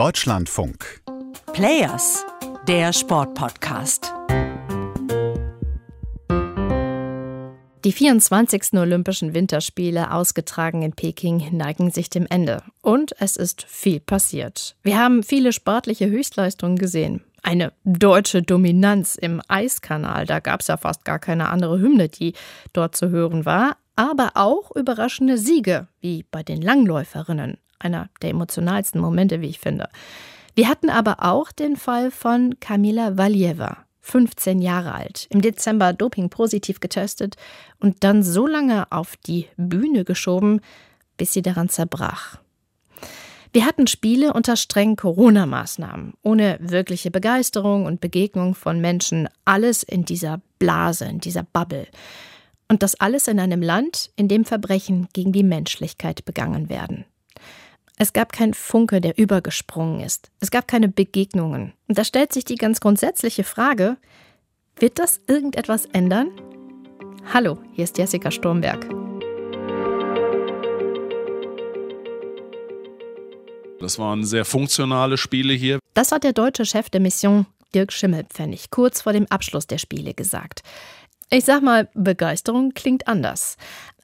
Deutschlandfunk. Players, der Sportpodcast. Die 24. Olympischen Winterspiele, ausgetragen in Peking, neigen sich dem Ende. Und es ist viel passiert. Wir haben viele sportliche Höchstleistungen gesehen. Eine deutsche Dominanz im Eiskanal, da gab es ja fast gar keine andere Hymne, die dort zu hören war. Aber auch überraschende Siege, wie bei den Langläuferinnen. Einer der emotionalsten Momente, wie ich finde. Wir hatten aber auch den Fall von Kamila Valieva. 15 Jahre alt, im Dezember dopingpositiv getestet und dann so lange auf die Bühne geschoben, bis sie daran zerbrach. Wir hatten Spiele unter strengen Corona-Maßnahmen, ohne wirkliche Begeisterung und Begegnung von Menschen, alles in dieser Blase, in dieser Bubble. Und das alles in einem Land, in dem Verbrechen gegen die Menschlichkeit begangen werden. Es gab kein Funke, der übergesprungen ist. Es gab keine Begegnungen. Und da stellt sich die ganz grundsätzliche Frage, wird das irgendetwas ändern? Hallo, hier ist Jessica Sturmberg. Das waren sehr funktionale Spiele hier. Das hat der deutsche Chef der Mission, Dirk Schimmelpfennig, kurz vor dem Abschluss der Spiele gesagt. Ich sag mal, Begeisterung klingt anders.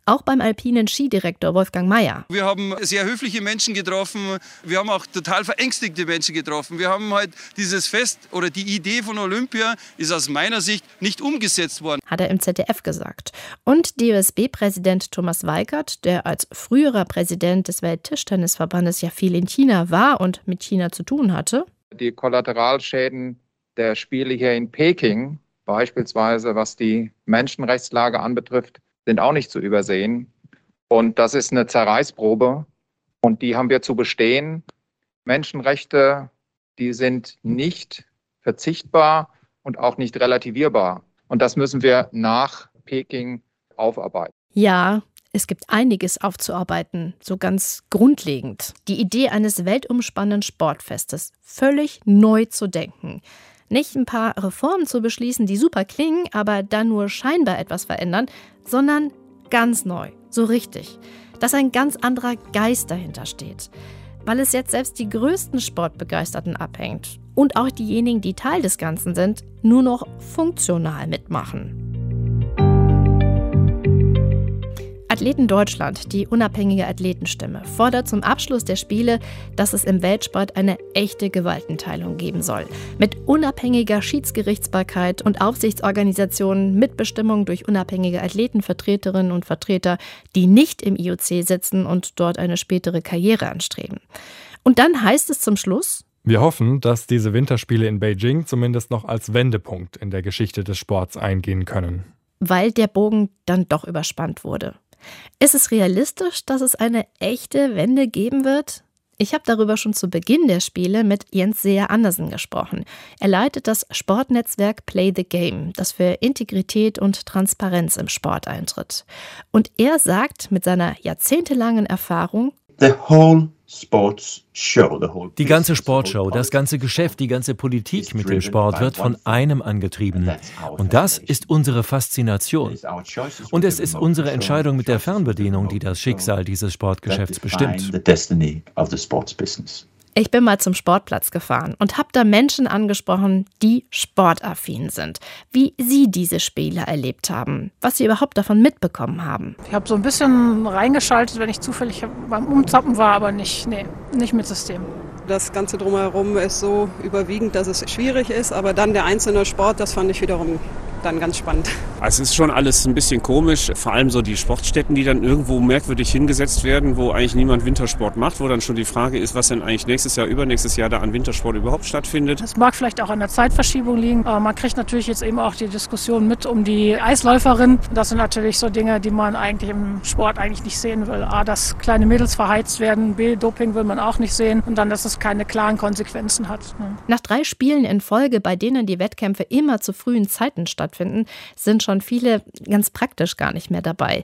Auch beim alpinen Skidirektor Wolfgang Mayer. Wir haben sehr höfliche Menschen getroffen. Wir haben auch total verängstigte Menschen getroffen. Wir haben halt dieses Fest oder die Idee von Olympia ist aus meiner Sicht nicht umgesetzt worden. Hat er im ZDF gesagt. Und DOSB-Präsident Thomas Weikert, der als früherer Präsident des Welttischtennisverbandes ja viel in China war und mit China zu tun hatte. Die Kollateralschäden der Spiele hier in Peking, beispielsweise was die Menschenrechtslage anbetrifft, sind auch nicht zu übersehen. Und das ist eine Zerreißprobe und die haben wir zu bestehen. Menschenrechte, die sind nicht verzichtbar und auch nicht relativierbar. Und das müssen wir nach Peking aufarbeiten. Ja, es gibt einiges aufzuarbeiten, so ganz grundlegend. Die Idee eines weltumspannenden Sportfestes völlig neu zu denken. Nicht ein paar Reformen zu beschließen, die super klingen, aber dann nur scheinbar etwas verändern, sondern ganz neu, so richtig. Dass ein ganz anderer Geist dahinter steht. Weil es jetzt selbst die größten Sportbegeisterten abhängt und auch diejenigen, die Teil des Ganzen sind, nur noch funktional mitmachen. Athleten Deutschland, die unabhängige Athletenstimme, fordert zum Abschluss der Spiele, dass es im Weltsport eine echte Gewaltenteilung geben soll. Mit unabhängiger Schiedsgerichtsbarkeit und Aufsichtsorganisationen, Mitbestimmung durch unabhängige Athletenvertreterinnen und Vertreter, die nicht im IOC sitzen und dort eine spätere Karriere anstreben. Und dann heißt es zum Schluss, wir hoffen, dass diese Winterspiele in Beijing zumindest noch als Wendepunkt in der Geschichte des Sports eingehen können. Weil der Bogen dann doch überspannt wurde. Ist es realistisch, dass es eine echte Wende geben wird? Ich habe darüber schon zu Beginn der Spiele mit Jens Seher Andersen gesprochen. Er leitet das Sportnetzwerk Play the Game, das für Integrität und Transparenz im Sport eintritt. Und er sagt mit seiner jahrzehntelangen Erfahrung, The whole die ganze Sportshow, das ganze Geschäft, die ganze Politik mit dem Sport wird von einem angetrieben. Und das ist unsere Faszination. Und es ist unsere Entscheidung mit der Fernbedienung, die das Schicksal dieses Sportgeschäfts bestimmt. Ich bin mal zum Sportplatz gefahren und habe da Menschen angesprochen, die sportaffin sind, wie sie diese Spiele erlebt haben, was sie überhaupt davon mitbekommen haben. Ich habe so ein bisschen reingeschaltet, wenn ich zufällig beim Umzappen war, aber nicht, nee, nicht mit System. Das Ganze drumherum ist so überwiegend, dass es schwierig ist, aber dann der einzelne Sport, das fand ich wiederum dann ganz spannend. Es ist schon alles ein bisschen komisch, vor allem so die Sportstätten, die dann irgendwo merkwürdig hingesetzt werden, wo eigentlich niemand Wintersport macht, wo dann schon die Frage ist, was denn eigentlich nächstes Jahr, übernächstes Jahr da an Wintersport überhaupt stattfindet. Das mag vielleicht auch an der Zeitverschiebung liegen, aber man kriegt natürlich jetzt eben auch die Diskussion mit um die Eisläuferin. Das sind natürlich so Dinge, die man eigentlich im Sport eigentlich nicht sehen will. A, dass kleine Mädels verheizt werden, B, Doping will man auch nicht sehen und dann, dass es keine klaren Konsequenzen hat. Ne? Nach drei Spielen in Folge, bei denen die Wettkämpfe immer zu frühen Zeiten stattfinden, stattfinden, sind schon viele ganz praktisch gar nicht mehr dabei.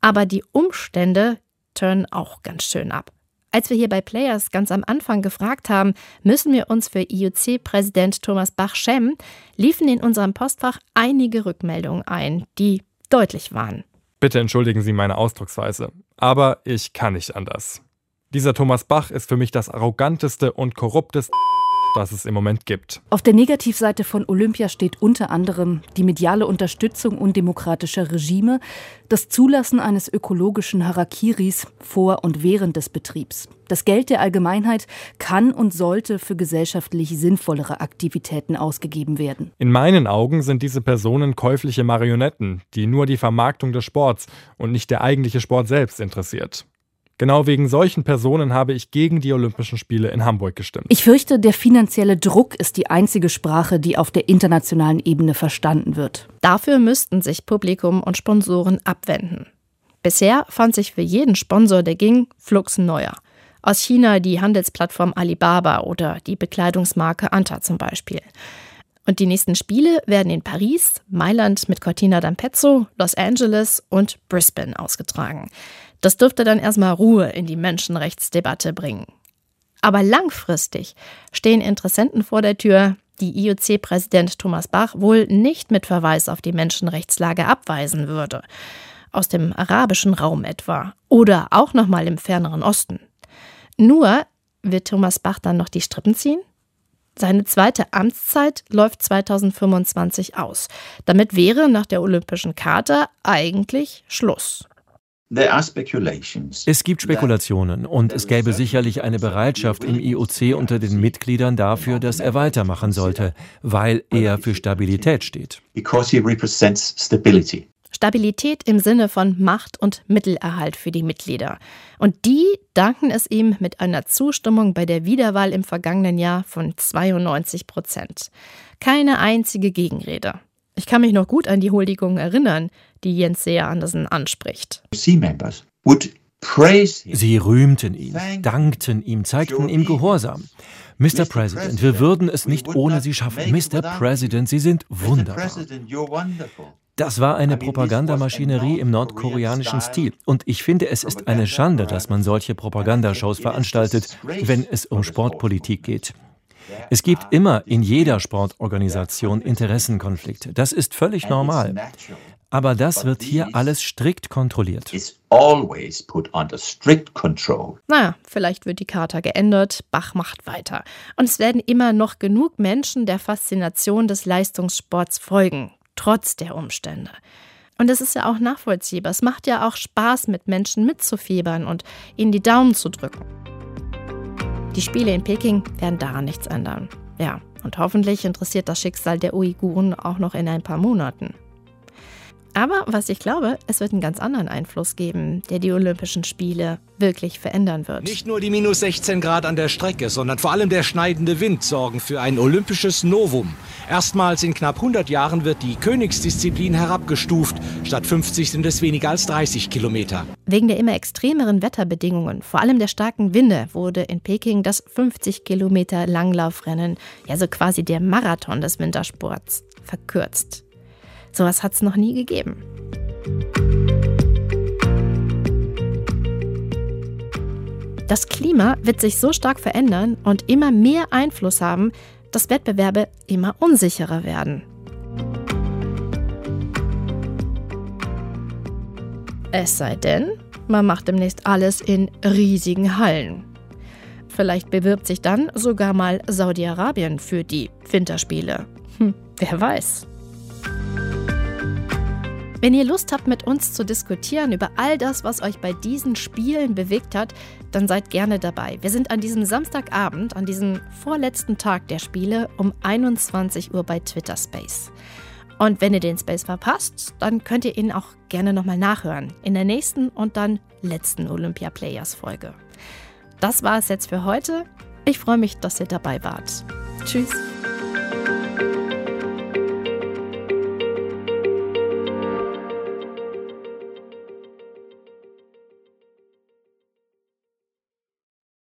Aber die Umstände turnen auch ganz schön ab. Als wir hier bei Players ganz am Anfang gefragt haben, müssen wir uns für IOC-Präsident Thomas Bach schämen, liefen in unserem Postfach einige Rückmeldungen ein, die deutlich waren. Bitte entschuldigen Sie meine Ausdrucksweise, aber ich kann nicht anders. Dieser Thomas Bach ist für mich das arroganteste und korrupteste das es im Moment gibt. Auf der Negativseite von Olympia steht unter anderem die mediale Unterstützung undemokratischer Regime, das Zulassen eines ökologischen Harakiris vor und während des Betriebs. Das Geld der Allgemeinheit kann und sollte für gesellschaftlich sinnvollere Aktivitäten ausgegeben werden. In meinen Augen sind diese Personen käufliche Marionetten, die nur die Vermarktung des Sports und nicht der eigentliche Sport selbst interessiert. Genau wegen solchen Personen habe ich gegen die Olympischen Spiele in Hamburg gestimmt. Ich fürchte, der finanzielle Druck ist die einzige Sprache, die auf der internationalen Ebene verstanden wird. Dafür müssten sich Publikum und Sponsoren abwenden. Bisher fand sich für jeden Sponsor, der ging, Flux neuer. Aus China die Handelsplattform Alibaba oder die Bekleidungsmarke Anta zum Beispiel. Und die nächsten Spiele werden in Paris, Mailand mit Cortina d'Ampezzo, Los Angeles und Brisbane ausgetragen. Das dürfte dann erstmal Ruhe in die Menschenrechtsdebatte bringen. Aber langfristig stehen Interessenten vor der Tür, die IOC-Präsident Thomas Bach wohl nicht mit Verweis auf die Menschenrechtslage abweisen würde. Aus dem arabischen Raum etwa oder auch nochmal im ferneren Osten. Nur wird Thomas Bach dann noch die Strippen ziehen? Seine zweite Amtszeit läuft 2025 aus. Damit wäre nach der Olympischen Charta eigentlich Schluss. Es gibt Spekulationen und es gäbe sicherlich eine Bereitschaft im IOC unter den Mitgliedern dafür, dass er weitermachen sollte, weil er für Stabilität steht. Stabilität im Sinne von Macht und Mittelerhalt für die Mitglieder. Und die danken es ihm mit einer Zustimmung bei der Wiederwahl im vergangenen Jahr von 92 Prozent. Keine einzige Gegenrede. Ich kann mich noch gut an die Huldigung erinnern, die Jens Seher Andersen anspricht. Sie rühmten ihn, dankten ihm, zeigten ihm Gehorsam. Mr. President, wir würden es nicht ohne Sie schaffen. Mr. President, Sie sind wunderbar. Das war eine Propagandamaschinerie im nordkoreanischen Stil. Und ich finde, es ist eine Schande, dass man solche Propagandashows veranstaltet, wenn es um Sportpolitik geht. Es gibt immer in jeder Sportorganisation Interessenkonflikte. Das ist völlig normal. Aber das wird hier alles strikt kontrolliert. Naja, vielleicht wird die Charta geändert, Bach macht weiter. Und es werden immer noch genug Menschen der Faszination des Leistungssports folgen, trotz der Umstände. Und es ist ja auch nachvollziehbar. Es macht ja auch Spaß, mit Menschen mitzufiebern und ihnen die Daumen zu drücken. Die Spiele in Peking werden daran nichts ändern. Ja, und hoffentlich interessiert das Schicksal der Uiguren auch noch in ein paar Monaten. Aber was ich glaube, es wird einen ganz anderen Einfluss geben, der die Olympischen Spiele wirklich verändern wird. Nicht nur die minus 16 Grad an der Strecke, sondern vor allem der schneidende Wind sorgen für ein olympisches Novum. Erstmals in knapp 100 Jahren wird die Königsdisziplin herabgestuft. Statt 50 sind es weniger als 30 Kilometer. Wegen der immer extremeren Wetterbedingungen, vor allem der starken Winde, wurde in Peking das 50 Kilometer Langlaufrennen, ja so quasi der Marathon des Wintersports, verkürzt. Sowas hat es noch nie gegeben. Das Klima wird sich so stark verändern und immer mehr Einfluss haben, dass Wettbewerbe immer unsicherer werden. Es sei denn, man macht demnächst alles in riesigen Hallen. Vielleicht bewirbt sich dann sogar mal Saudi-Arabien für die Winterspiele. Hm, wer weiß. Wenn ihr Lust habt, mit uns zu diskutieren über all das, was euch bei diesen Spielen bewegt hat, dann seid gerne dabei. Wir sind an diesem Samstagabend, an diesem vorletzten Tag der Spiele, um 21 Uhr bei Twitter Space. Und wenn ihr den Space verpasst, dann könnt ihr ihn auch gerne nochmal nachhören. In der nächsten und dann letzten Olympia Players Folge. Das war es jetzt für heute. Ich freue mich, dass ihr dabei wart. Tschüss.